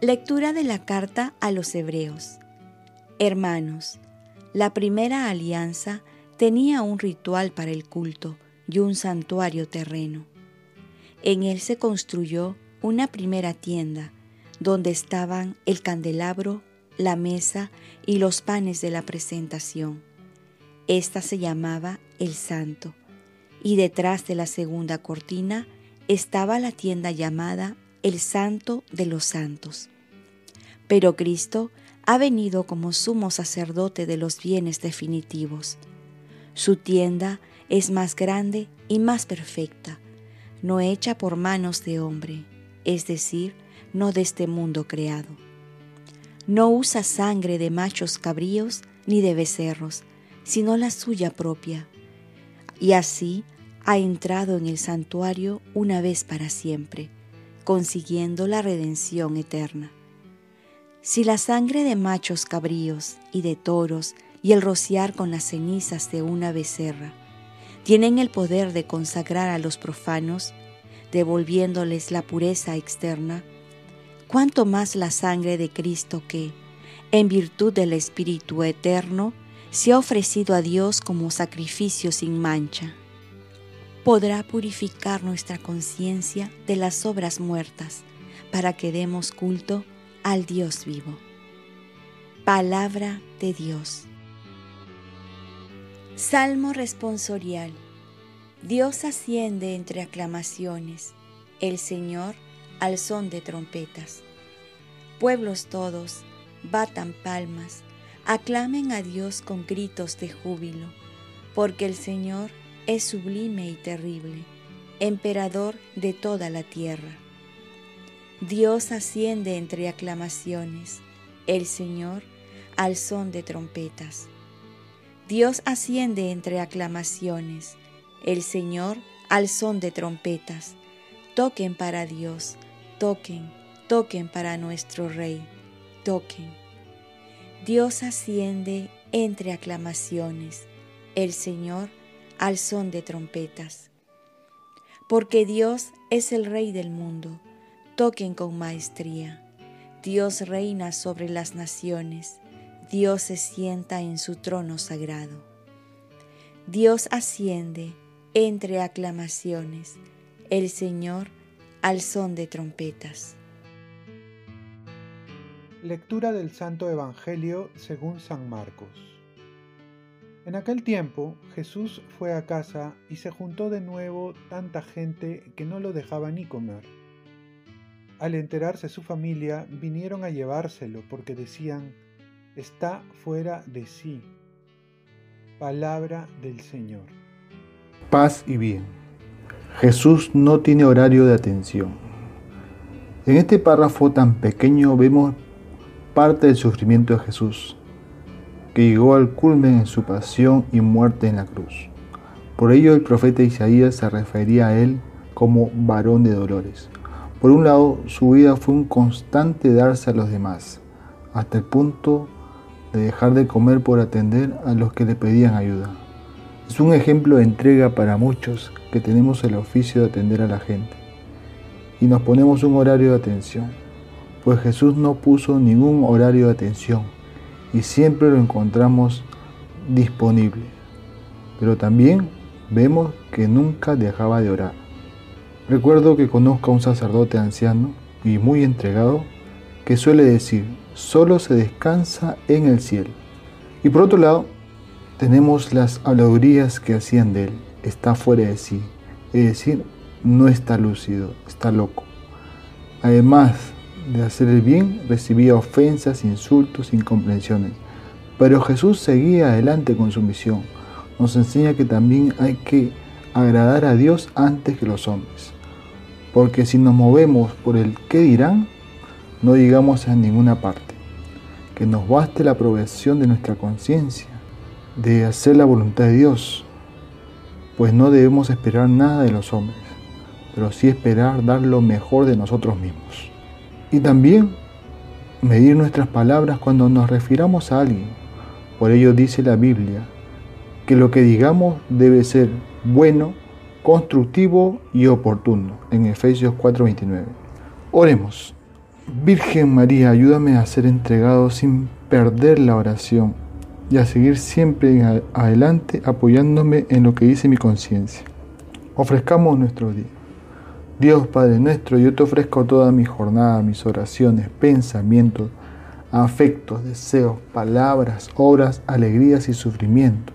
Lectura de la carta a los Hebreos. Hermanos, la primera alianza tenía un ritual para el culto y un santuario terreno. En él se construyó una primera tienda donde estaban el candelabro, la mesa y los panes de la presentación. Esta se llamaba el santo, y detrás de la segunda cortina estaba la tienda llamada el santo de los santos. Pero Cristo ha venido como sumo sacerdote de los bienes definitivos. Su tienda es más grande y más perfecta, no hecha por manos de hombre, es decir, no de este mundo creado. No usa sangre de machos cabríos ni de becerros, sino la suya propia, y así ha entrado en el santuario una vez para siempre, consiguiendo la redención eterna. Si la sangre de machos cabríos y de toros y el rociar con las cenizas de una becerra tienen el poder de consagrar a los profanos, devolviéndoles la pureza externa, cuánto más la sangre de Cristo que, en virtud del Espíritu Eterno, se ha ofrecido a Dios como sacrificio sin mancha. Podrá purificar nuestra conciencia de las obras muertas para que demos culto al Dios vivo. Palabra de Dios. Salmo responsorial. Dios asciende entre aclamaciones, el Señor al son de trompetas. Pueblos todos, batan palmas, aclamen a Dios con gritos de júbilo, porque el Señor es sublime y terrible, emperador de toda la tierra. Dios asciende entre aclamaciones, el Señor al son de trompetas. Dios asciende entre aclamaciones, el Señor al son de trompetas. Toquen para Dios, toquen, toquen para nuestro Rey, toquen. Dios asciende entre aclamaciones, el Señor al son de trompetas. Porque Dios es el Rey del mundo, toquen con maestría. Dios reina sobre las naciones, Dios se sienta en su trono sagrado. Dios asciende entre aclamaciones, el Señor al son de trompetas. Lectura del Santo Evangelio según San Marcos. En aquel tiempo Jesús fue a casa y se juntó de nuevo tanta gente que no lo dejaba ni comer. Al enterarse su familia vinieron a llevárselo porque decían, está fuera de sí. Palabra del Señor. Paz y bien. Jesús no tiene horario de atención. En este párrafo tan pequeño vemos parte del sufrimiento de Jesús, que llegó al culmen en su pasión y muerte en la cruz. Por ello el profeta Isaías se refería a él como varón de dolores. Por un lado, su vida fue un constante darse a los demás, hasta el punto de dejar de comer por atender a los que le pedían ayuda. Es un ejemplo de entrega para muchos que tenemos el oficio de atender a la gente y nos ponemos un horario de atención pues Jesús no puso ningún horario de atención y siempre lo encontramos disponible. Pero también vemos que nunca dejaba de orar. Recuerdo que conozco a un sacerdote anciano y muy entregado que suele decir, solo se descansa en el cielo. Y por otro lado, tenemos las habladurías que hacían de él, está fuera de sí, es decir, no está lúcido, está loco. Además de hacer el bien recibía ofensas, insultos, incomprensiones. Pero Jesús seguía adelante con su misión. Nos enseña que también hay que agradar a Dios antes que los hombres. Porque si nos movemos por el qué dirán, no llegamos a ninguna parte. Que nos baste la aprobación de nuestra conciencia, de hacer la voluntad de Dios. Pues no debemos esperar nada de los hombres, pero sí esperar dar lo mejor de nosotros mismos. Y también medir nuestras palabras cuando nos refiramos a alguien. Por ello dice la Biblia que lo que digamos debe ser bueno, constructivo y oportuno. En Efesios 4:29. Oremos. Virgen María, ayúdame a ser entregado sin perder la oración y a seguir siempre adelante apoyándome en lo que dice mi conciencia. Ofrezcamos nuestro día. Dios Padre nuestro, yo te ofrezco toda mi jornada, mis oraciones, pensamientos, afectos, deseos, palabras, obras, alegrías y sufrimientos,